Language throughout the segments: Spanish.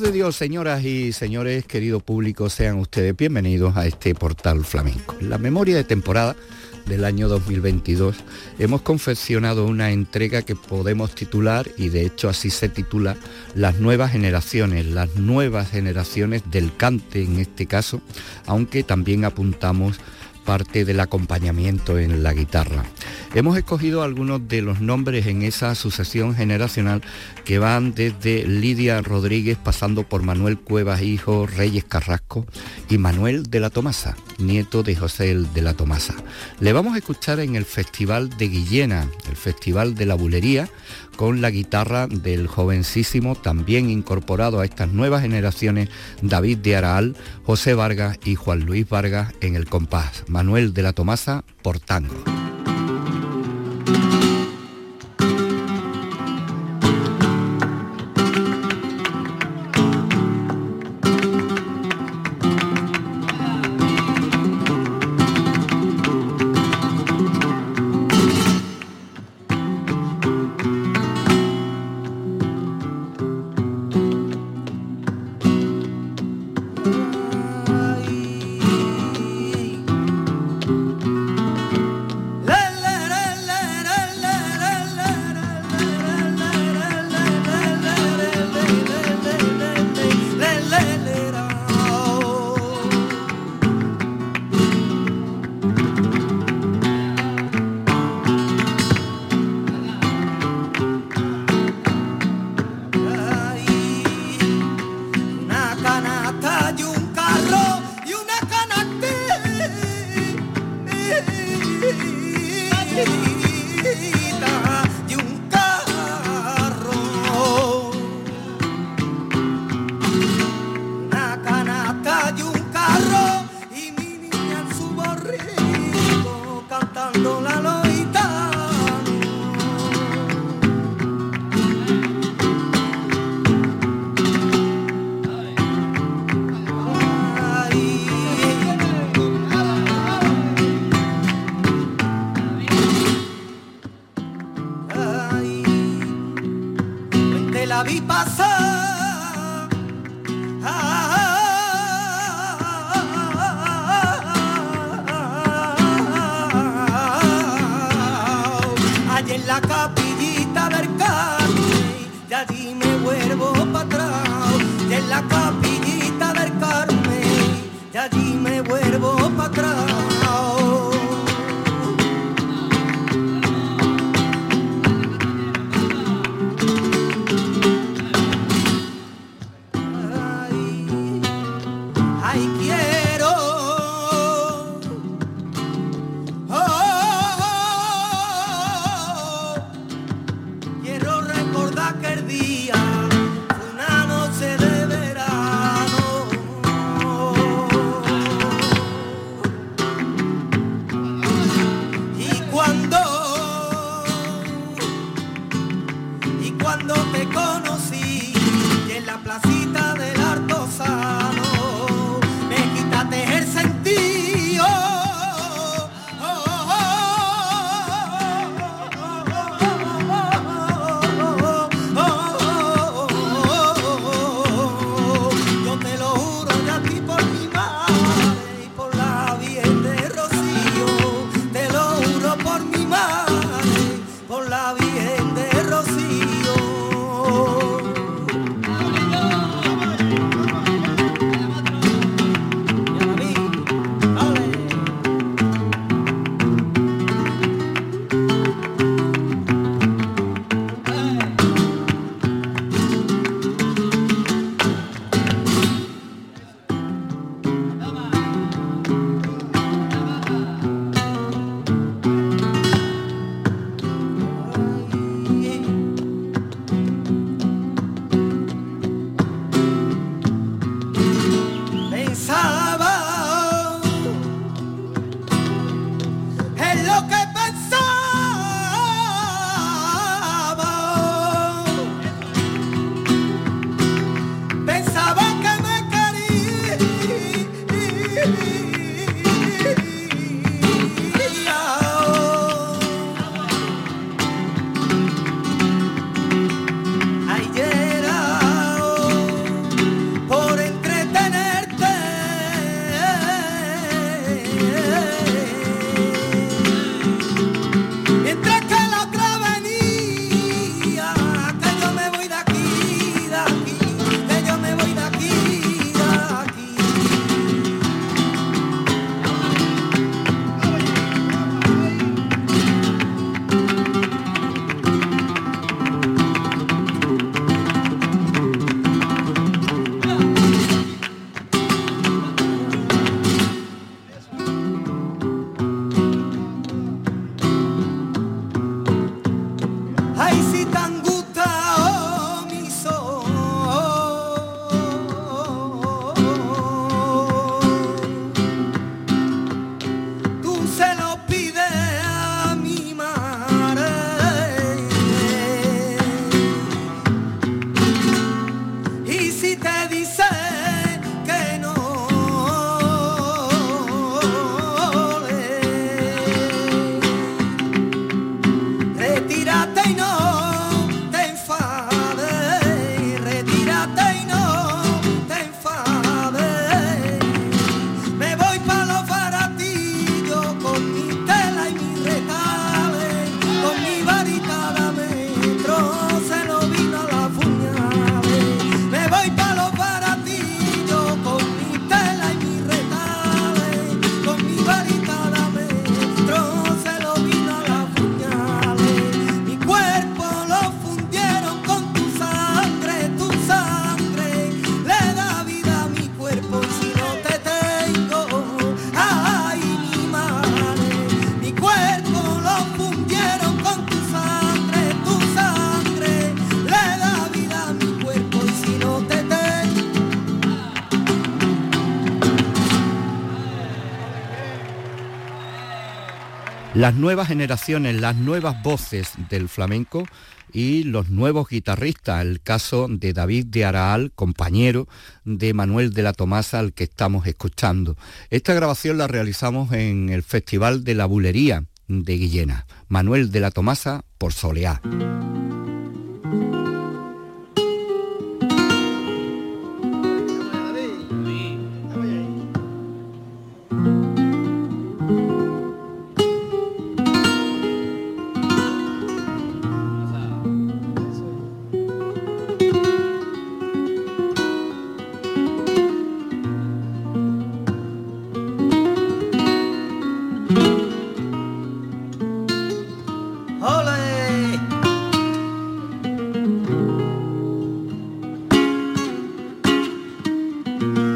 de Dios, señoras y señores, querido público, sean ustedes bienvenidos a este portal flamenco. En la memoria de temporada del año 2022 hemos confeccionado una entrega que podemos titular, y de hecho así se titula, Las nuevas generaciones, las nuevas generaciones del cante en este caso, aunque también apuntamos parte del acompañamiento en la guitarra. Hemos escogido algunos de los nombres en esa sucesión generacional que van desde Lidia Rodríguez pasando por Manuel Cuevas Hijo, Reyes Carrasco y Manuel de la Tomasa, nieto de José de la Tomasa. Le vamos a escuchar en el Festival de Guillena, el Festival de la Bulería, con la guitarra del jovencísimo, también incorporado a estas nuevas generaciones, David de Araal, José Vargas y Juan Luis Vargas en el compás, Manuel de la Tomasa por tango. Las nuevas generaciones, las nuevas voces del flamenco y los nuevos guitarristas, el caso de David de Araal, compañero de Manuel de la Tomasa al que estamos escuchando. Esta grabación la realizamos en el Festival de la Bulería de Guillena. Manuel de la Tomasa por Soleá. Ay,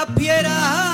la huella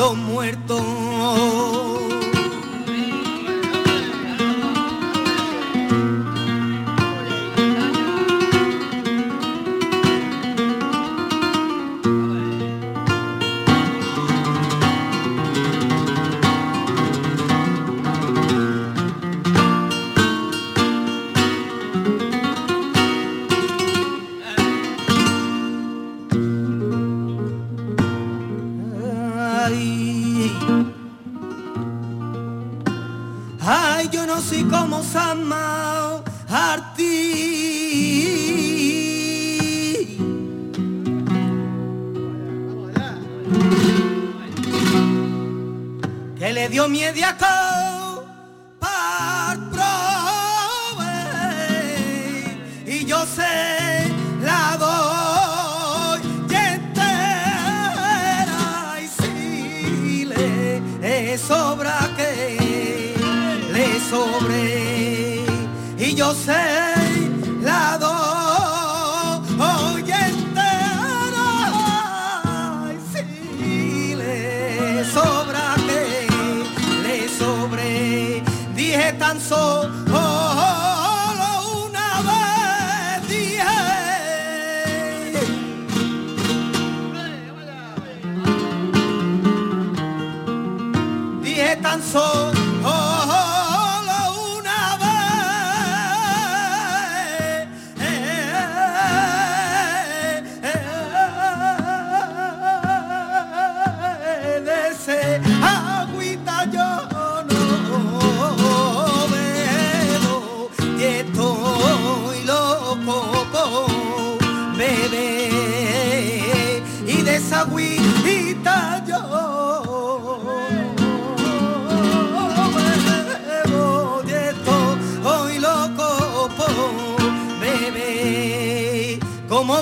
los muertos.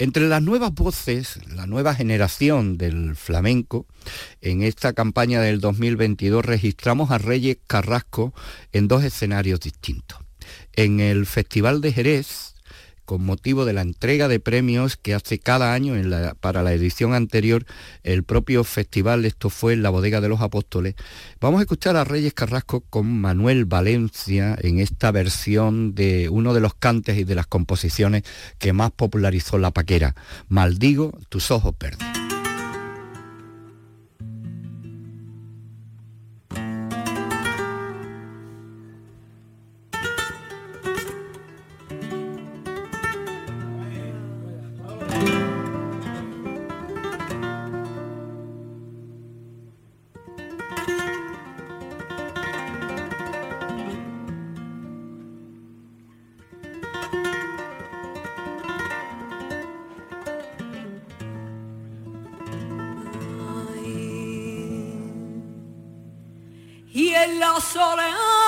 Entre las nuevas voces, la nueva generación del flamenco, en esta campaña del 2022 registramos a Reyes Carrasco en dos escenarios distintos. En el Festival de Jerez, con motivo de la entrega de premios que hace cada año para la edición anterior el propio festival, esto fue en la Bodega de los Apóstoles. Vamos a escuchar a Reyes Carrasco con Manuel Valencia en esta versión de uno de los cantes y de las composiciones que más popularizó la paquera, Maldigo tus ojos verdes. Mi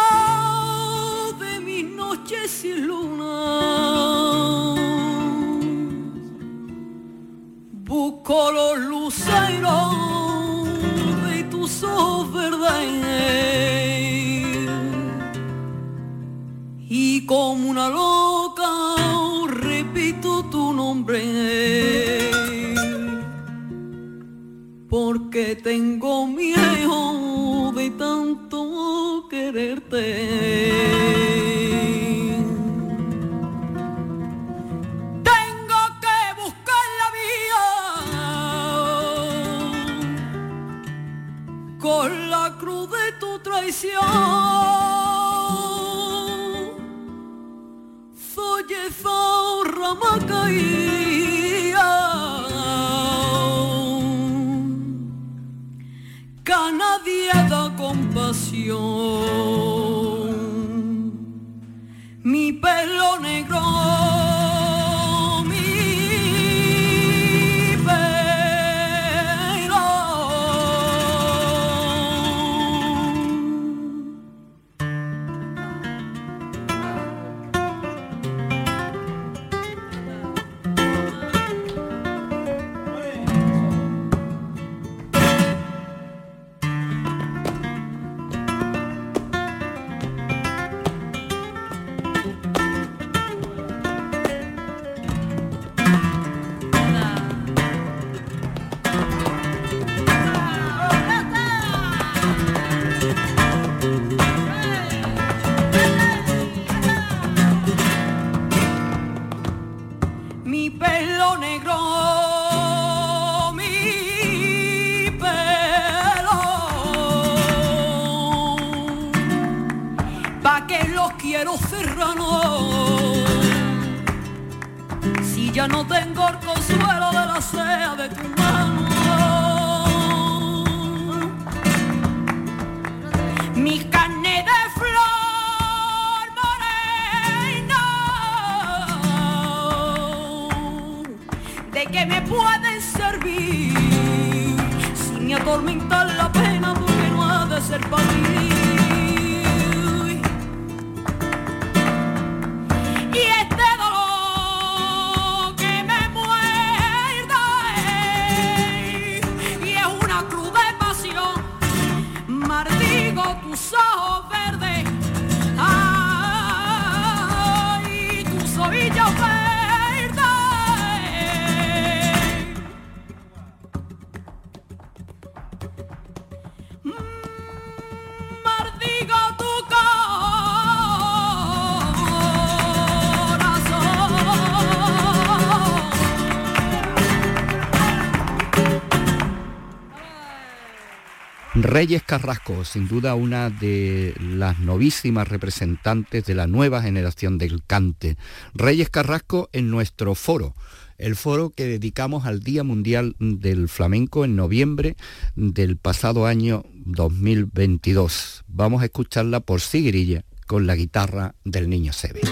Reyes Carrasco, sin duda una de las novísimas representantes de la nueva generación del cante. Reyes Carrasco en nuestro foro, el foro que dedicamos al Día Mundial del Flamenco en noviembre del pasado año 2022. Vamos a escucharla por Sigrilla con la guitarra del niño Sebe.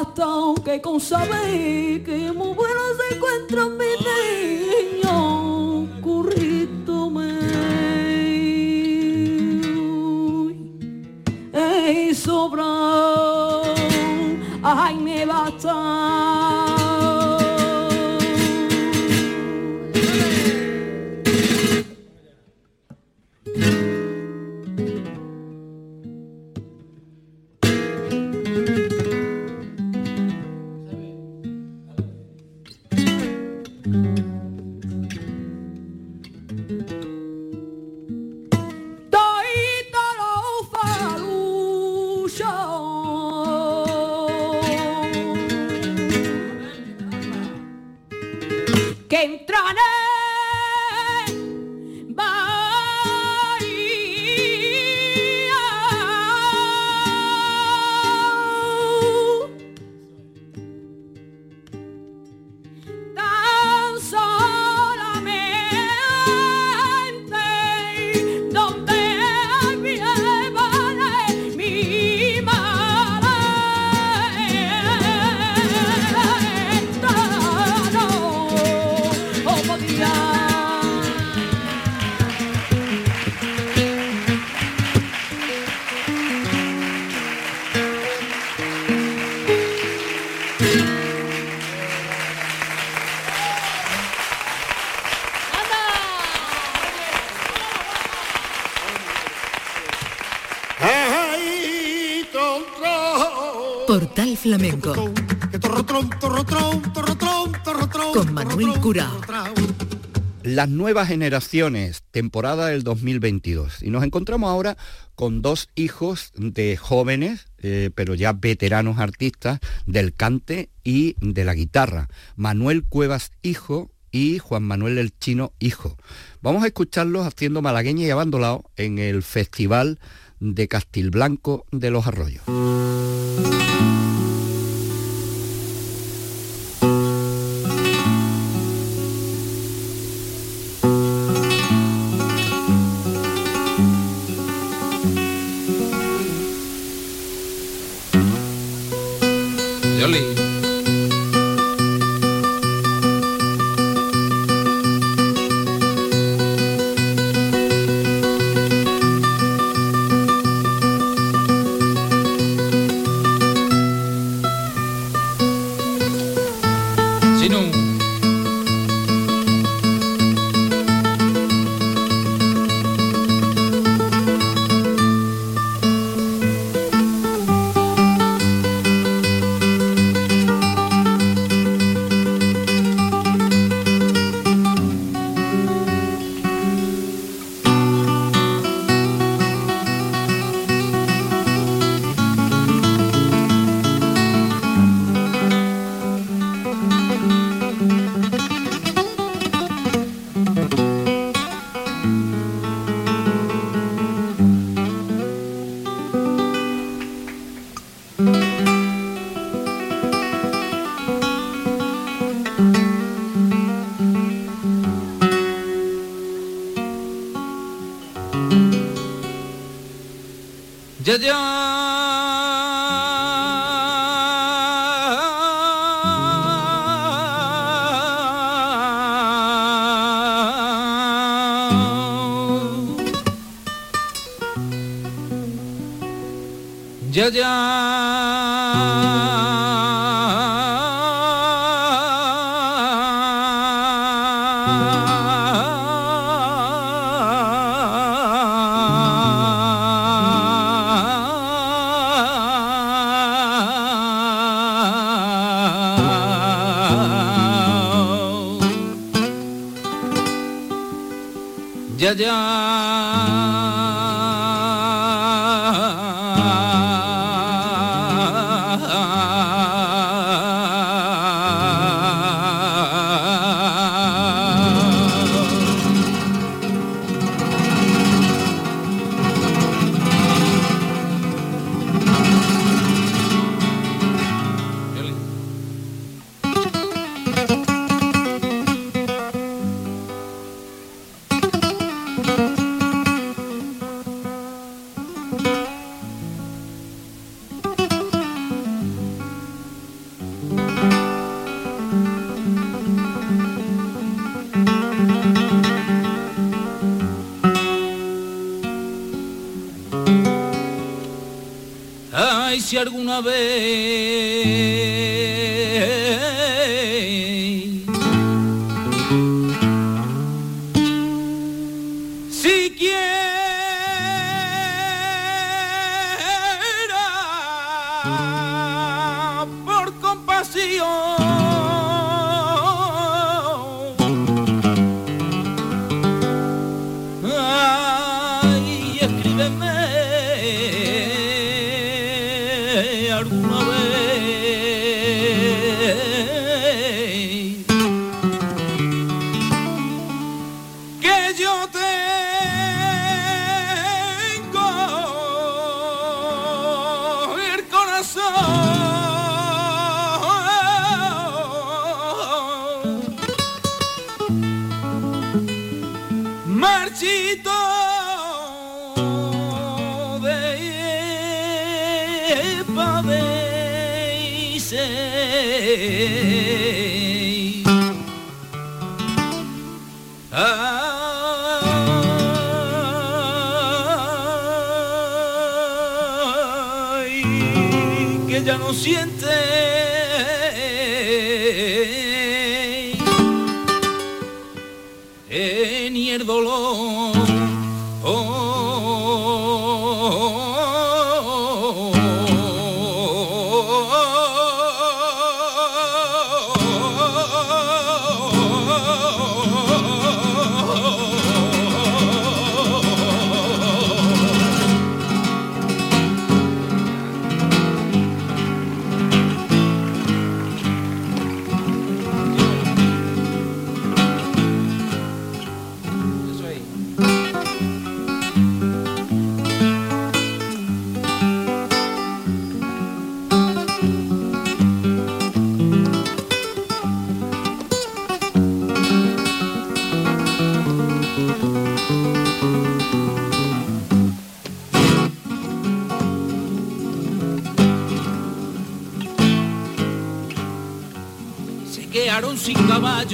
hasta aunque con saber que muy bueno se encuentra mi niño currito me sobra ay me basta. Flamenco. Con Manuel Curao. Las nuevas generaciones, temporada del 2022. Y nos encontramos ahora con dos hijos de jóvenes, eh, pero ya veteranos artistas, del cante y de la guitarra. Manuel Cuevas, hijo, y Juan Manuel el Chino, hijo. Vamos a escucharlos haciendo malagueña y abandolado en el Festival de Castilblanco de los Arroyos. Ay, si alguna vez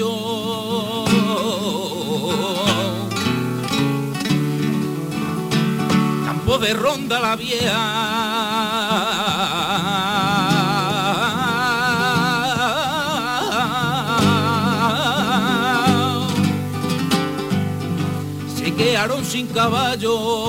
caballo. Campo de ronda la vieja. Se quedaron sin caballo.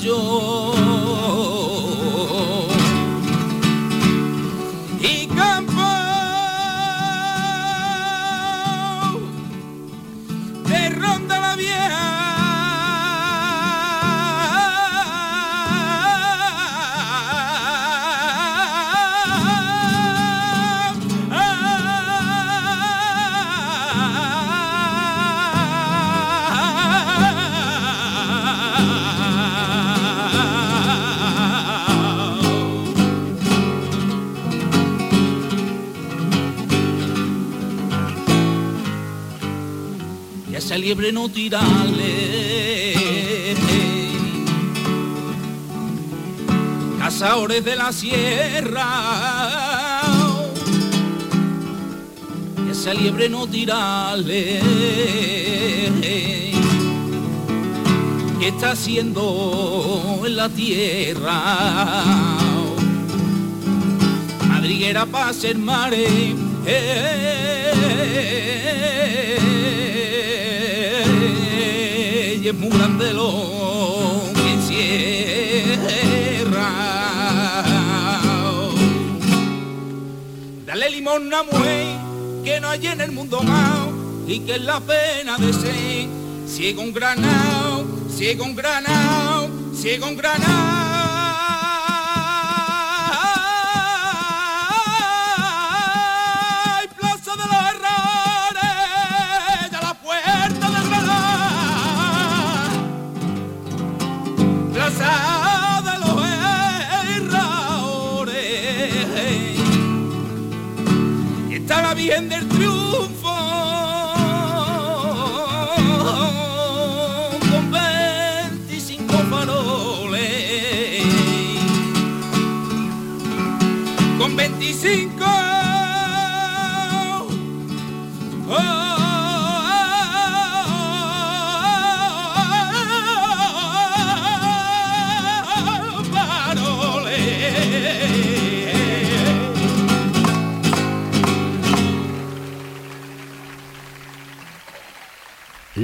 Sin liebre no tirarle. Cazadores de la sierra, esa liebre no tirarle. ¿Qué está haciendo en la tierra? Madriguera para ser mare. eh, es muy grande lo que encierra. Dale limón a mujer que no hay en el mundo más y que es la pena de ser. Sigue un granado, ciego un granado, ciego un granado. Granado. del triunfo con 25 faroles con 25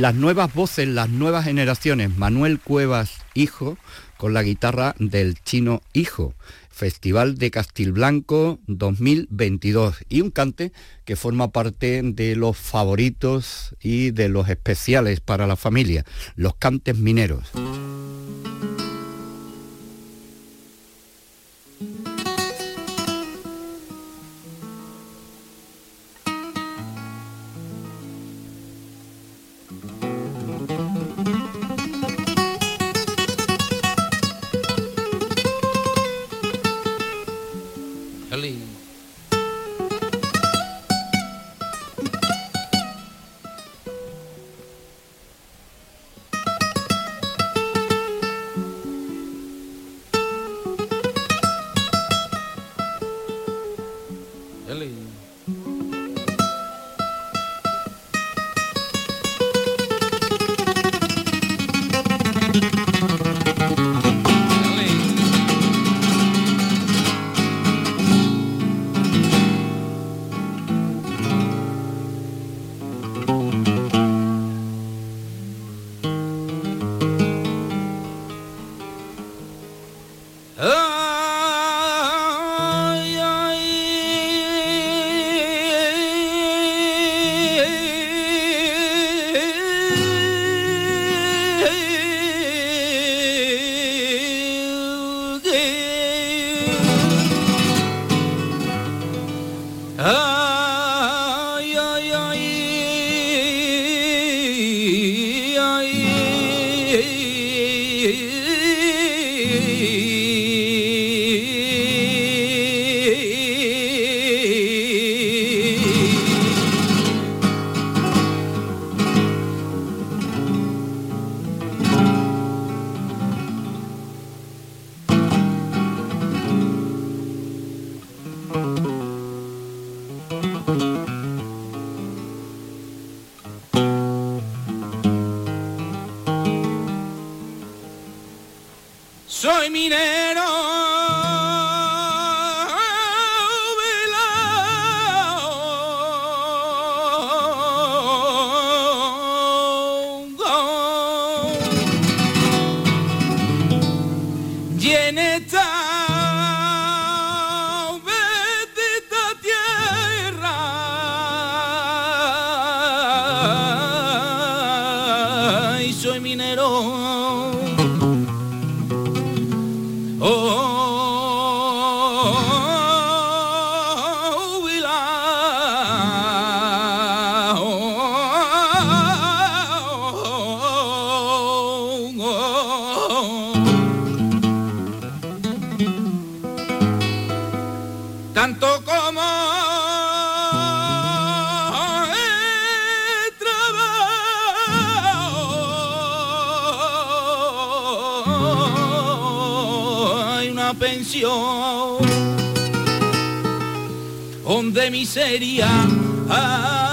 las nuevas voces, las nuevas generaciones. Manuel Cuevas, hijo, con la guitarra del chino hijo. Festival de Castilblanco 2022 y un cante que forma parte de los favoritos y de los especiales para la familia, los cantes mineros. De miseria. Dale.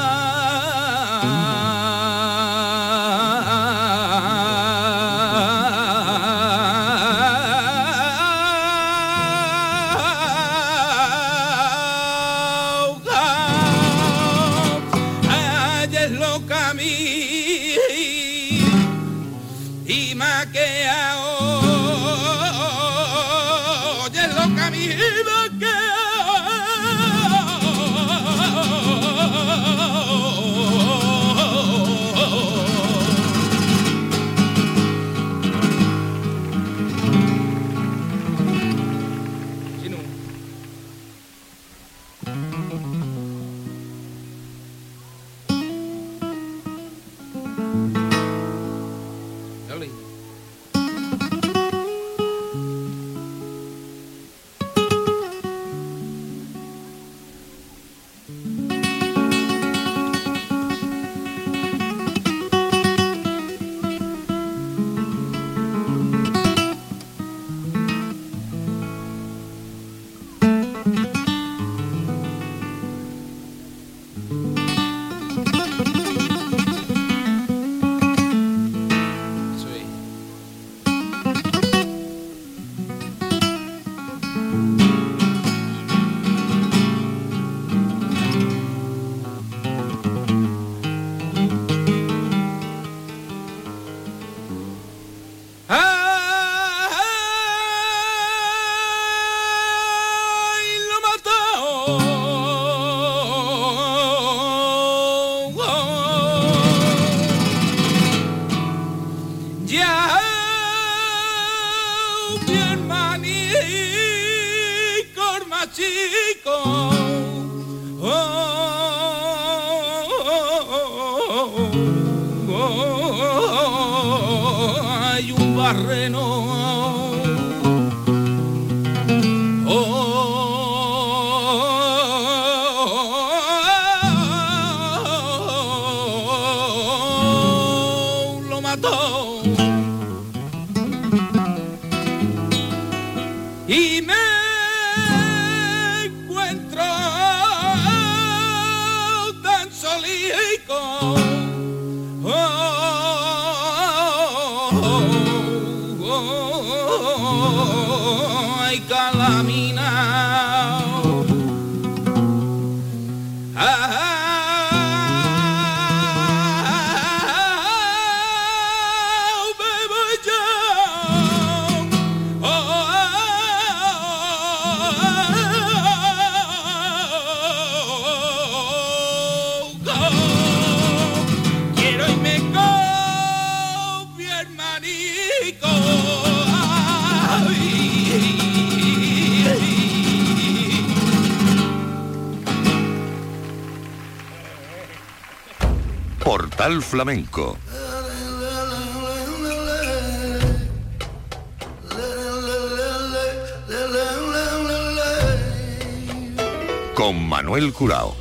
Manuel Curao.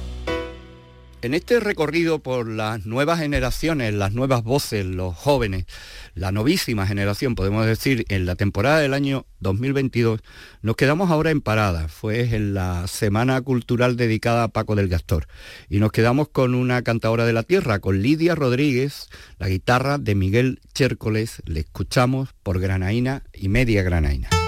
En este recorrido por las nuevas generaciones, las nuevas voces, los jóvenes, la novísima generación, podemos decir, en la temporada del año 2022, nos quedamos ahora en parada. Fue en la Semana Cultural dedicada a Paco del Gastor. Y nos quedamos con una cantadora de la tierra, con Lidia Rodríguez, la guitarra de Miguel Chércoles. Le escuchamos por granaína y media granaína.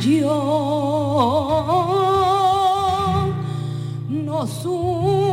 yo no supe.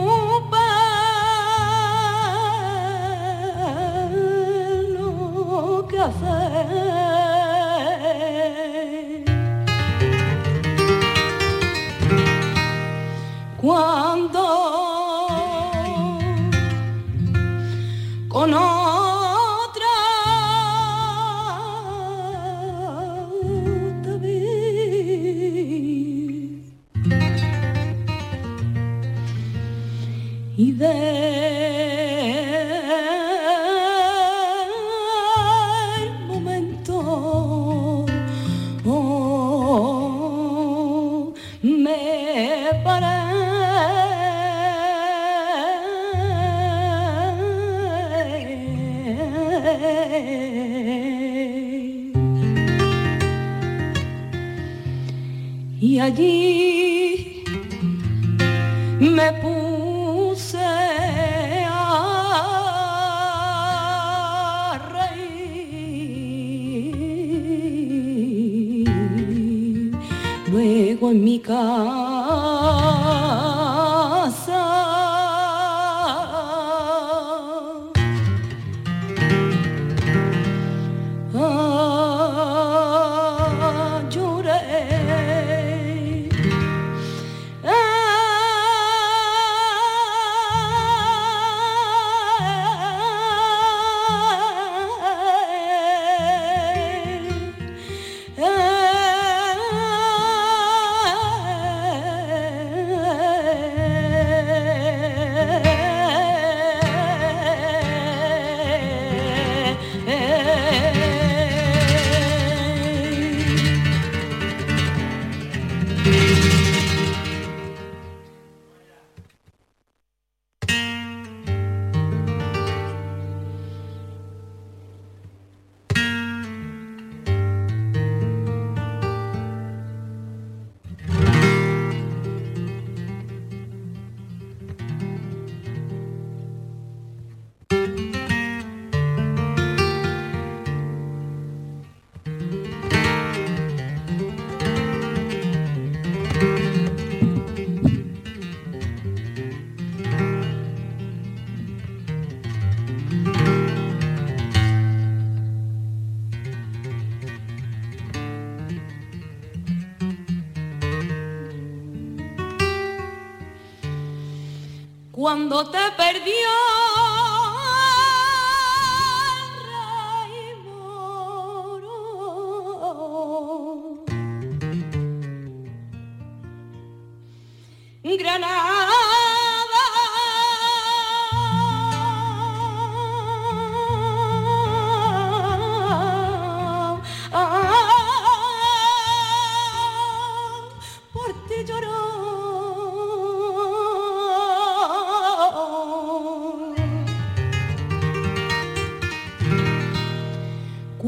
Cuando te perdió.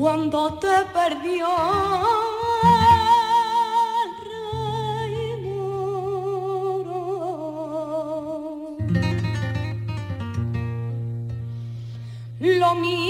cuando te perdió. Lo mío.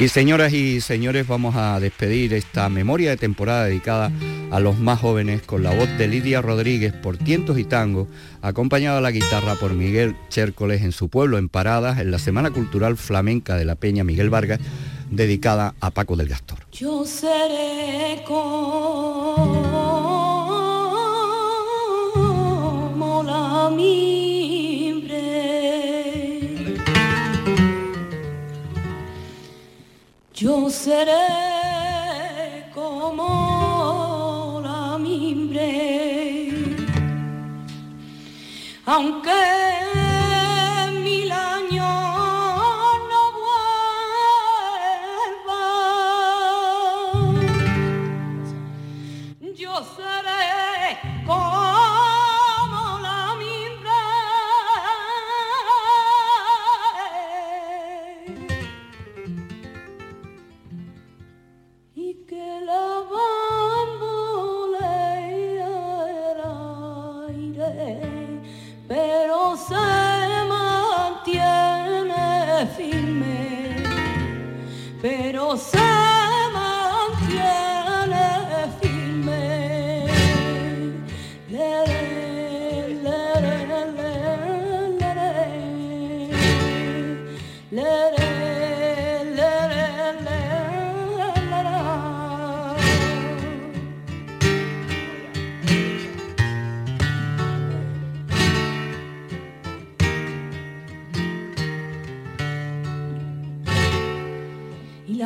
Y señoras y señores, vamos a despedir esta memoria de temporada dedicada a los más jóvenes con la voz de Lidia Rodríguez por Tientos y Tango, acompañada a la guitarra por Miguel Chércoles en su pueblo, en Paradas, en la Semana Cultural Flamenca de la Peña Miguel Vargas, dedicada a Paco del Gastor. Yo seré Yo seré como la mimbre, aunque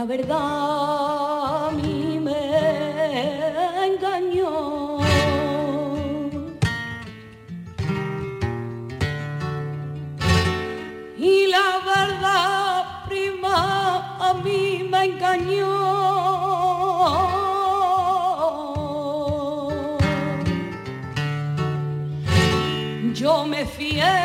verdad a mí me engañó. Y la verdad prima a mí me engañó. Yo me fié